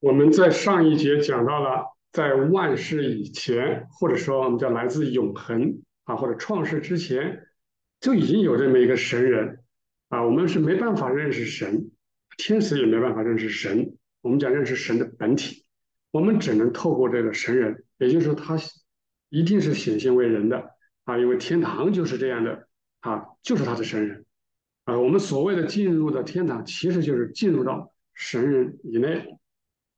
我们在上一节讲到了，在万世以前，或者说我们叫来自永恒啊，或者创世之前，就已经有这么一个神人啊。我们是没办法认识神，天使也没办法认识神。我们讲认识神的本体，我们只能透过这个神人，也就是说他一定是显现为人的啊，因为天堂就是这样的啊，就是他的神人啊。我们所谓的进入的天堂，其实就是进入到神人以内。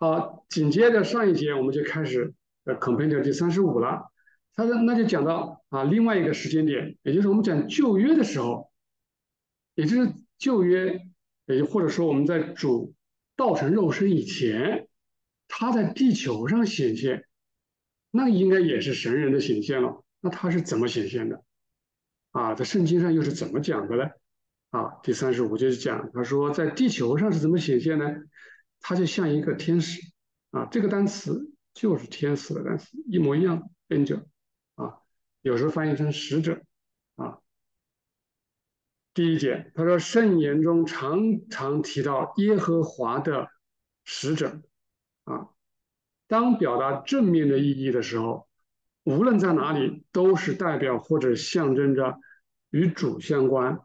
好，紧接着上一节我们就开始呃 c o m p a n i 第三十五了。他说那就讲到啊另外一个时间点，也就是我们讲旧约的时候，也就是旧约，也就或者说我们在主道成肉身以前，他在地球上显现，那应该也是神人的显现了。那他是怎么显现的？啊，在圣经上又是怎么讲的呢？啊，第三十五就是讲他说在地球上是怎么显现呢？他就像一个天使啊，这个单词就是天使的单词，一模一样，angel 啊，有时候翻译成使者啊。第一点，他说圣言中常常提到耶和华的使者啊，当表达正面的意义的时候，无论在哪里，都是代表或者象征着与主相关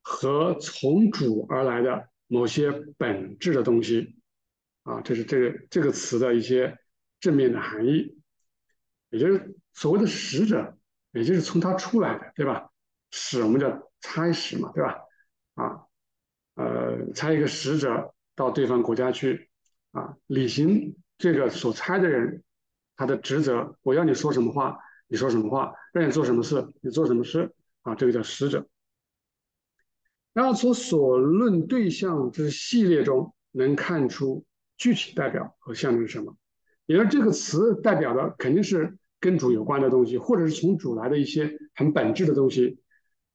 和从主而来的某些本质的东西。啊，这是这个这个词的一些正面的含义，也就是所谓的使者，也就是从他出来的，对吧？使我们叫差使嘛，对吧？啊，呃，差一个使者到对方国家去，啊，履行这个所差的人他的职责。我要你说什么话，你说什么话；让你做什么事，你做什么事。啊，这个叫使者。然后从所论对象之系列中能看出。具体代表和象征什么？也就是这个词代表的肯定是跟主有关的东西，或者是从主来的一些很本质的东西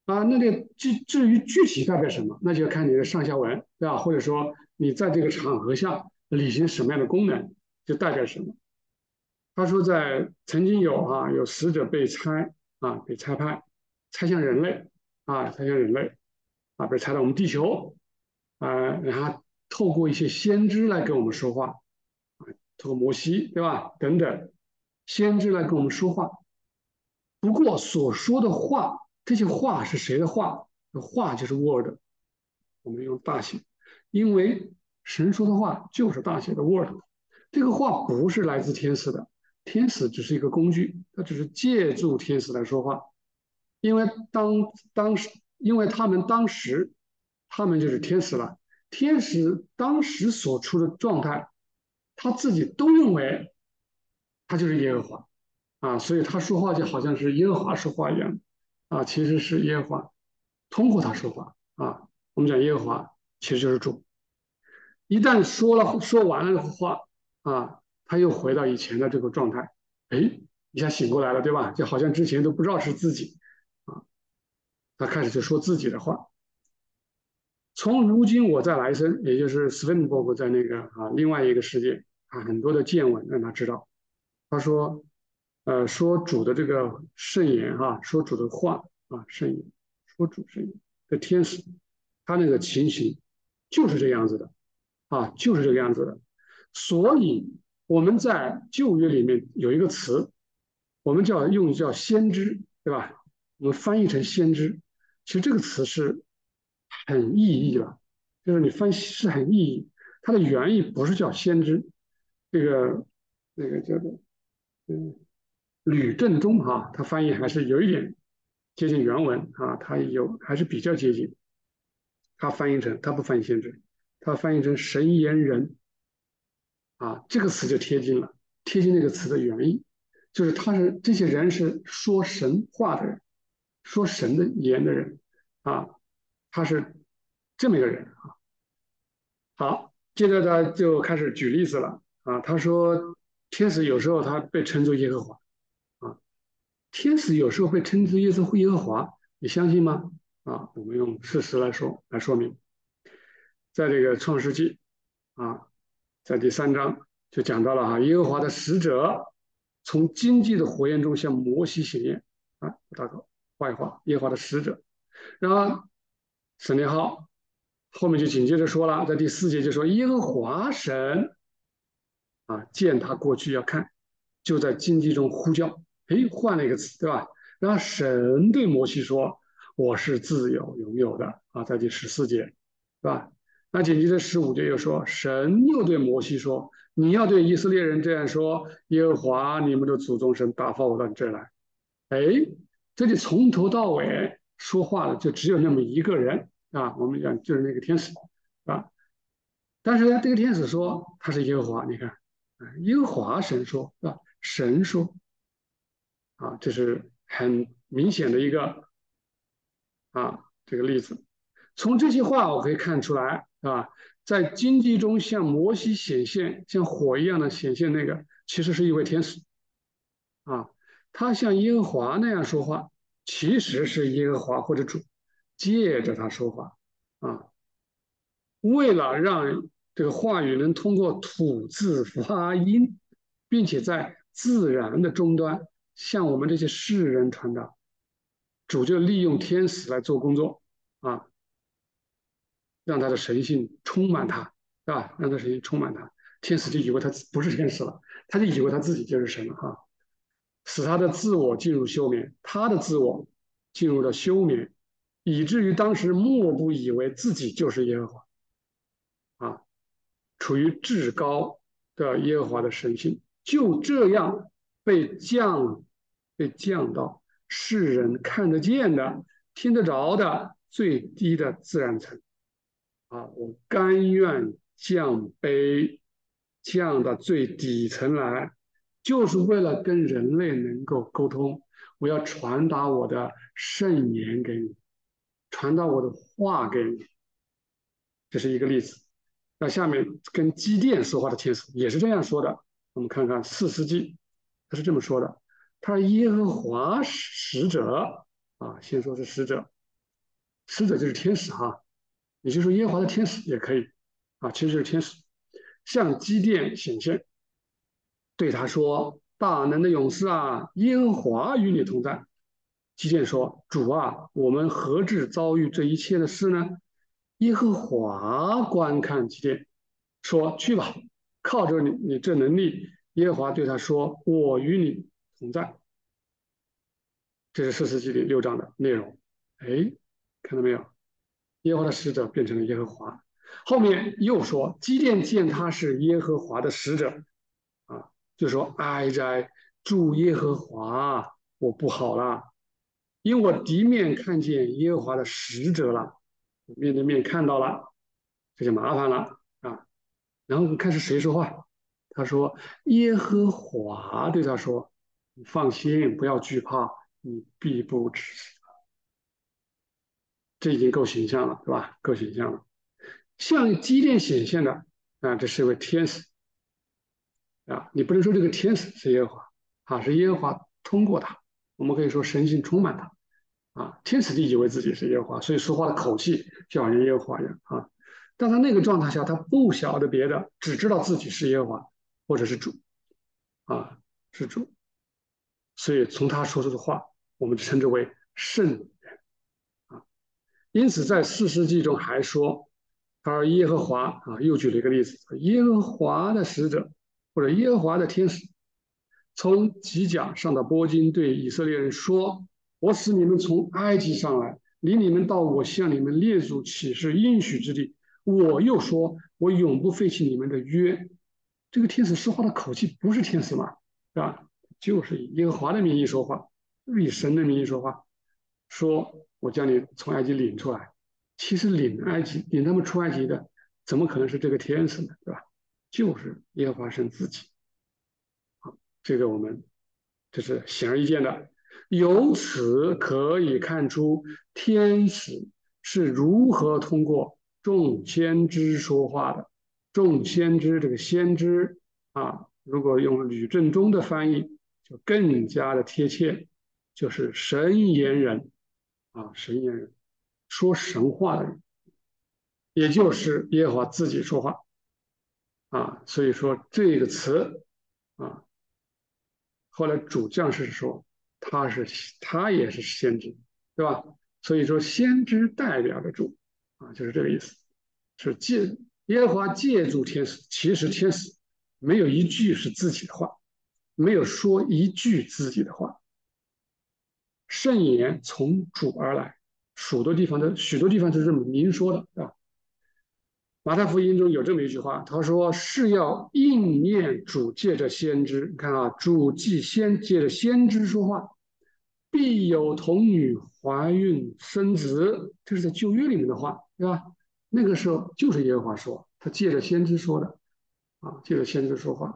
啊。那这至至于具体代表什么，那就要看你的上下文，对吧？或者说你在这个场合下履行什么样的功能，就代表什么。他说，在曾经有啊，有死者被拆啊，被拆派，拆向人类啊，拆向人类啊，被拆到我们地球啊，然后。透过一些先知来跟我们说话，啊，透过摩西，对吧？等等，先知来跟我们说话。不过所说的话，这些话是谁的话？话就是 word，我们用大写，因为神说的话就是大写的 word。这个话不是来自天使的，天使只是一个工具，它只是借助天使来说话。因为当当时，因为他们当时，他们就是天使了。天使当时所处的状态，他自己都认为他就是耶和华啊，所以他说话就好像是耶和华说话一样啊，其实是耶和华通过他说话啊。我们讲耶和华其实就是主，一旦说了说完了话啊，他又回到以前的这个状态，哎，一下醒过来了，对吧？就好像之前都不知道是自己啊，他开始就说自己的话。从如今我再来生，也就是斯芬伯格在那个啊另外一个世界啊很多的见闻让他知道，他说，呃说主的这个圣言哈，说主的话啊圣言，说主圣言的天使，他那个情形就是这样子的啊就是这个样子的，所以我们在旧约里面有一个词，我们叫用叫先知对吧？我们翻译成先知，其实这个词是。很意义了，就是你分析是很意义。它的原意不是叫先知，这个那个叫做嗯吕正中哈，他翻译还是有一点接近原文啊，他有还是比较接近。他翻译成他不翻译先知，他翻译成神言人啊，这个词就贴近了，贴近那个词的原意，就是他是这些人是说神话的人，说神的言的人啊。他是这么一个人啊，好，接着他就开始举例子了啊。他说，天使有时候他被称作耶和华啊，天使有时候被称之耶稣耶和华，你相信吗？啊，我们用事实来说来说明，在这个创世纪啊，在第三章就讲到了哈，耶和华的使者从经济的火焰中向摩西显现啊，大哥，坏话，耶和华的使者，然后。神年号后面就紧接着说了，在第四节就说耶和华神啊，见他过去要看，就在经济中呼叫，哎，换了一个词，对吧？然后神对摩西说：“我是自由拥有的。”啊，在第十四节，是吧？那紧接着十五节又说，神又对摩西说：“你要对以色列人这样说：耶和华你们的祖宗神打发我到你这来。”哎，这里从头到尾说话的就只有那么一个人啊，我们讲就是那个天使，啊。但是呢，这个天使说他是耶和华，你看，啊，耶和华神说，是吧？神说，啊，这是很明显的一个啊这个例子。从这些话我可以看出来，啊，在经济中向摩西显现，像火一样的显现那个，其实是一位天使，啊，他像耶和华那样说话，其实是耶和华或者主借着他说话，啊，为了让这个话语能通过吐字发音，并且在自然的终端向我们这些世人传达，主就利用天使来做工作，啊。让他的神性充满他，是吧？让他神性充满他，天使就以为他不是天使了，他就以为他自己就是神了，哈，使他的自我进入休眠，他的自我进入了休眠，以至于当时莫不以为自己就是耶和华，啊，处于至高的耶和华的神性，就这样被降，被降到世人看得见的、听得着的最低的自然层。啊，我甘愿降卑，降到最底层来，就是为了跟人类能够沟通。我要传达我的圣言给你，传达我的话给你。这是一个例子。那下面跟机电说话的天使也是这样说的。我们看看四世纪，他是这么说的：他是耶和华使者啊，先说是使者，使者就是天使哈。也就是说，耶和华的天使也可以啊，其实就是天使向基甸显现，对他说：“大能的勇士啊，耶和华与你同在。”基甸说：“主啊，我们何至遭遇这一切的事呢？”耶和华观看基甸，说：“去吧，靠着你，你这能力。”耶和华对他说：“我与你同在。”这是四世纪里六章的内容。哎，看到没有？耶和华的使者变成了耶和华，后面又说基甸见他是耶和华的使者，就说哀哉，祝耶和华，我不好了，因为我敌面看见耶和华的使者了，面对面看到了，这就麻烦了啊。然后看是谁说话，他说耶和华对他说，你放心，不要惧怕，你必不至死。这已经够形象了，对吧？够形象了。向基甸显现的啊，这是一位天使啊。你不能说这个天使是耶和华啊，是耶和华通过他。我们可以说神性充满他啊。天使就以为自己是耶和华，所以说话的口气就好像耶和华一样啊。但他那个状态下，他不晓得别的，只知道自己是耶和华或者是主啊，是主。所以从他说出的话，我们称之为圣人，啊。因此，在四世纪中还说，他说耶和华啊，又举了一个例子：耶和华的使者或者耶和华的天使，从吉甲上到波金，对以色列人说：“我使你们从埃及上来，领你们到我向你们列祖起誓应许之地。我又说，我永不废弃你们的约。”这个天使说话的口气不是天使嘛？是吧？就是以耶和华的名义说话，以神的名义说话，说。我将你从埃及领出来，其实领埃及、领他们出埃及的，怎么可能是这个天使呢？对吧？就是耶和华神自己。好，这个我们这是显而易见的。由此可以看出，天使是如何通过众先知说话的。众先知这个先知啊，如果用吕正中的翻译，就更加的贴切，就是神言人。啊，神言人，说神话的人，也就是耶和华自己说话，啊，所以说这个词，啊，后来主将士说他是他也是先知，对吧？所以说先知代表着主，啊，就是这个意思，是借耶和华借助天使，其实天使没有一句是自己的话，没有说一句自己的话。圣言从主而来，许多地方的许多地方是这么明说的，对吧？马太福音中有这么一句话，他说是要应验主借着先知，你看啊，主既先借着先知说话，必有童女怀孕生子，这是在旧约里面的话，对吧？那个时候就是耶和华说，他借着先知说的，啊，借着先知说话，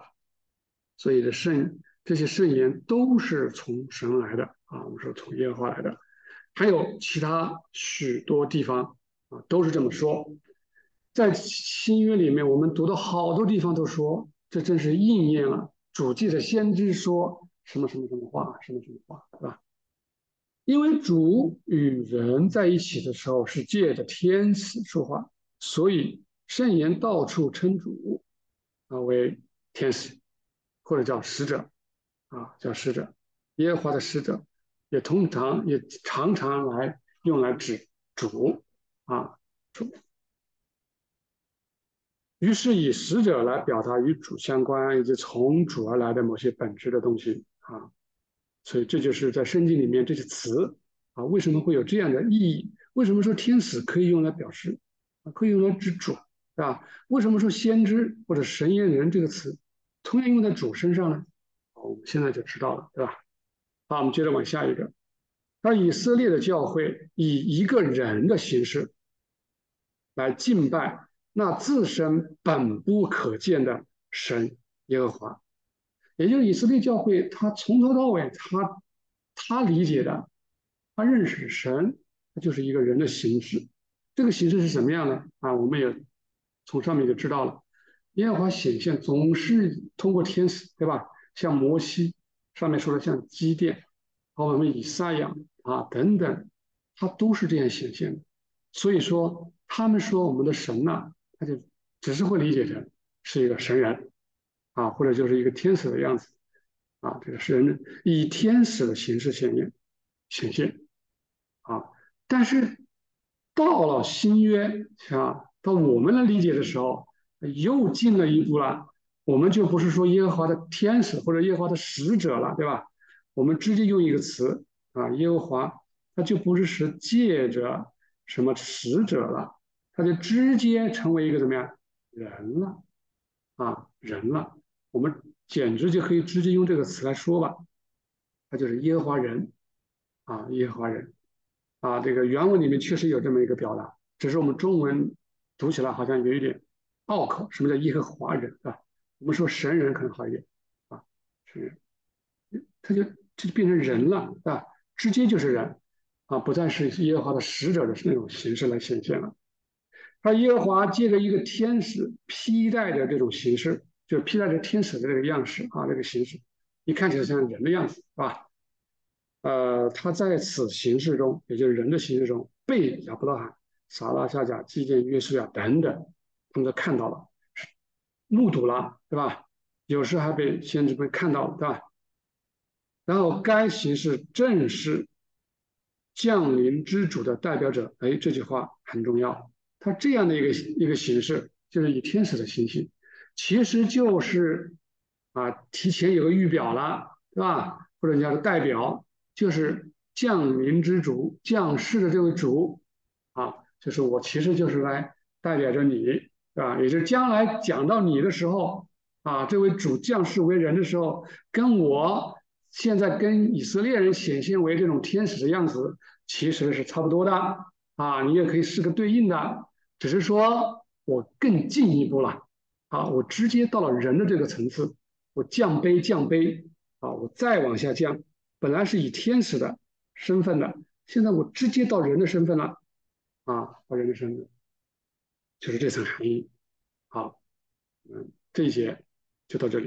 所以的圣这些圣言都是从神来的啊，我们说从耶和华来的，还有其他许多地方啊，都是这么说。在新约里面，我们读的好多地方都说，这真是应验了主借着先知说什么什么什么话，什么什么话，是吧？因为主与人在一起的时候是借着天使说话，所以圣言到处称主啊为天使，或者叫使者啊叫使者，耶和华的使者也通常也常常来用来指主啊主。于是以使者来表达与主相关以及从主而来的某些本质的东西啊。所以这就是在圣经里面这些词啊，为什么会有这样的意义？为什么说天使可以用来表示，可以用来指主，对吧？为什么说先知或者神言人这个词同样用在主身上呢？好我们现在就知道了，对吧？好，我们接着往下一个。那以色列的教会以一个人的形式来敬拜那自身本不可见的神耶和华。也就是以色列教会，他从头到尾，他他理解的，他认识神，他就是一个人的形式。这个形式是什么样的啊？我们也从上面就知道了。耶和华显现总是通过天使，对吧？像摩西上面说的，像基甸，包括我们以赛亚啊等等，他都是这样显现的。所以说，他们说我们的神呐，他就只是会理解成是一个神人。啊，或者就是一个天使的样子，啊，这个是人以天使的形式显现，显现，啊，但是到了新约啊，到我们来理解的时候，又进了一步了。我们就不是说耶和华的天使或者耶和华的使者了，对吧？我们直接用一个词啊，耶和华，他就不是是借着什么使者了，他就直接成为一个怎么样人了，啊，人了。我们简直就可以直接用这个词来说吧，他就是耶和华人，啊，耶和华人，啊，这个原文里面确实有这么一个表达，只是我们中文读起来好像有一点拗口。什么叫耶和华人啊？我们说神人可能好一点，啊，神人，他就这就变成人了，啊，直接就是人，啊，不再是耶和华的使者的那种形式来显现了。他耶和华借着一个天使披戴的这种形式。就披戴着天使的这个样式啊，这个形式，一看起来像人的样子，是吧？呃，他在此形式中，也就是人的形式中，被亚伯拉罕、撒拉、夏甲、基甸、约书亚等等，他们都看到了，目睹了，对吧？有时还被先知们看到了，对吧？然后该形式正是降临之主的代表者。哎，这句话很重要。他这样的一个一个形式，就是以天使的形象。其实就是啊，提前有个预表了，对吧？或者叫做代表，就是降临之主、降世的这位主啊，就是我，其实就是来代表着你，啊？也就将来讲到你的时候啊，这位主降世为人的时候，跟我现在跟以色列人显现为这种天使的样子，其实是差不多的啊，你也可以是个对应的，只是说我更进一步了。啊，我直接到了人的这个层次，我降杯降杯啊，我再往下降，本来是以天使的身份的，现在我直接到人的身份了，啊，到人的身份，就是这层含义。好，嗯，这一节就到这里。